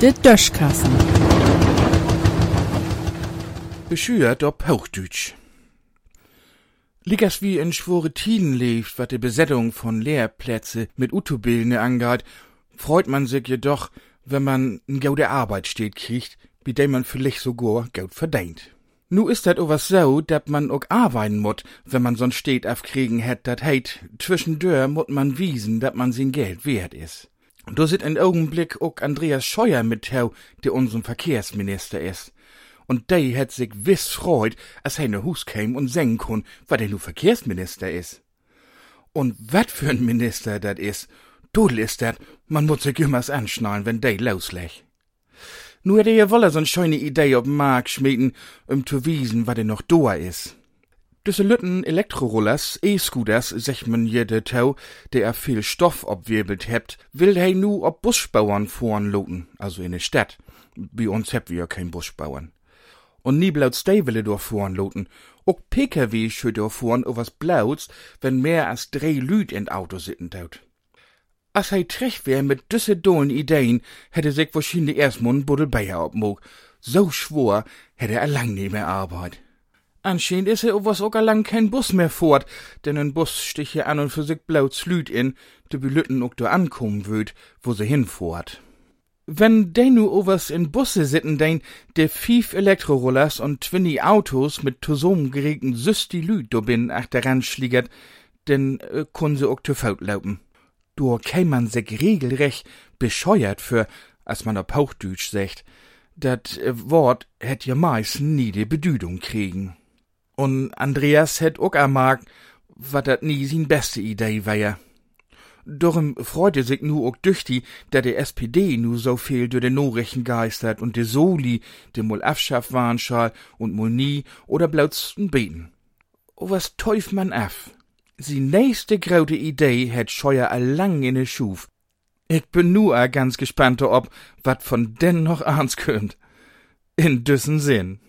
De Döschkassen. Beschürt ob Hochdeutsch. Liegers wie in schwore Tiden lebt, wat die Besetzung von Lehrplätze mit Utobilne angeht, freut man sich jedoch, wenn man n gaude Arbeit steht kriegt, wie dem man vielleicht sogar Geld verdient. Nu ist dat owas so, dat man ook arbeiten mut, wenn man so'n Steht aufkriegen hätt, dat heit, zwischendurch mut man wiesen, dat man sin Geld wert is. Da sit ein Augenblick ook Andreas Scheuer mit hau, der unserem Verkehrsminister is. Und der hätt sich wiss freut, als er ne Hus käm und singen kun, weil der nu Verkehrsminister is. Und wat für ein Minister dat is, Dudel is dat, man muss sich immers anschnallen, wenn der loslech. Nu hätte ihr wolle so'n schöne Idee ob Mark schmieden, um zu wiesen, wat er noch doa is. Düsse Lütten Elektrorollers, E-Scooters, sech man jede Tau, der er viel Stoff obwirbelt hebt, will hei nu ob Busbauern fahren loten, also in de Stadt. Bei uns heb wir ja kein Busbauern. Und nie blauts stay will do fahren loten. Ook PKW schüt do fahren was blauts, wenn mehr als drei Lüd in Auto sitten taut. As hei trech wär mit düsse dolen Ideen, hätte sich wahrscheinlich erstmal ein Buddel Bayer obmog. So schwor, hätte er lang nie mehr Arbeit. Anscheinend is er was auch lang kein Bus mehr fort, denn ein Bus stich hier an und für sich blauts Lüd in, de Belütten ook do ankommen würd, wo sie hinfuhrt. Wenn de nu overs in Busse sitten dein, de fief Elektrorollers und twinni Autos mit zusammen geregten Süsti Lüd do bin achteran schliegert, denn äh, kun se ook zu laupen. Du käm man sich regelrecht bescheuert für, als man auf Hauchdütsch sagt. Dat äh, Wort hätt ja meist nie die Bedüdung kriegen. Und Andreas hätt ook amag, wat dat nie sin beste Idee wär. Darum freute sich nu ook düchtig, da der SPD nu so viel durch den Norrechen geistert und de Soli, de mol afschaff waren und mol nie oder blauts beten. O was teuf man af? Sie nächste graute Idee hätt Scheuer allang in de Schuf. Ich bin nu a ganz gespannt ob, wat von denn noch ahns könnt. In düssen Sinn.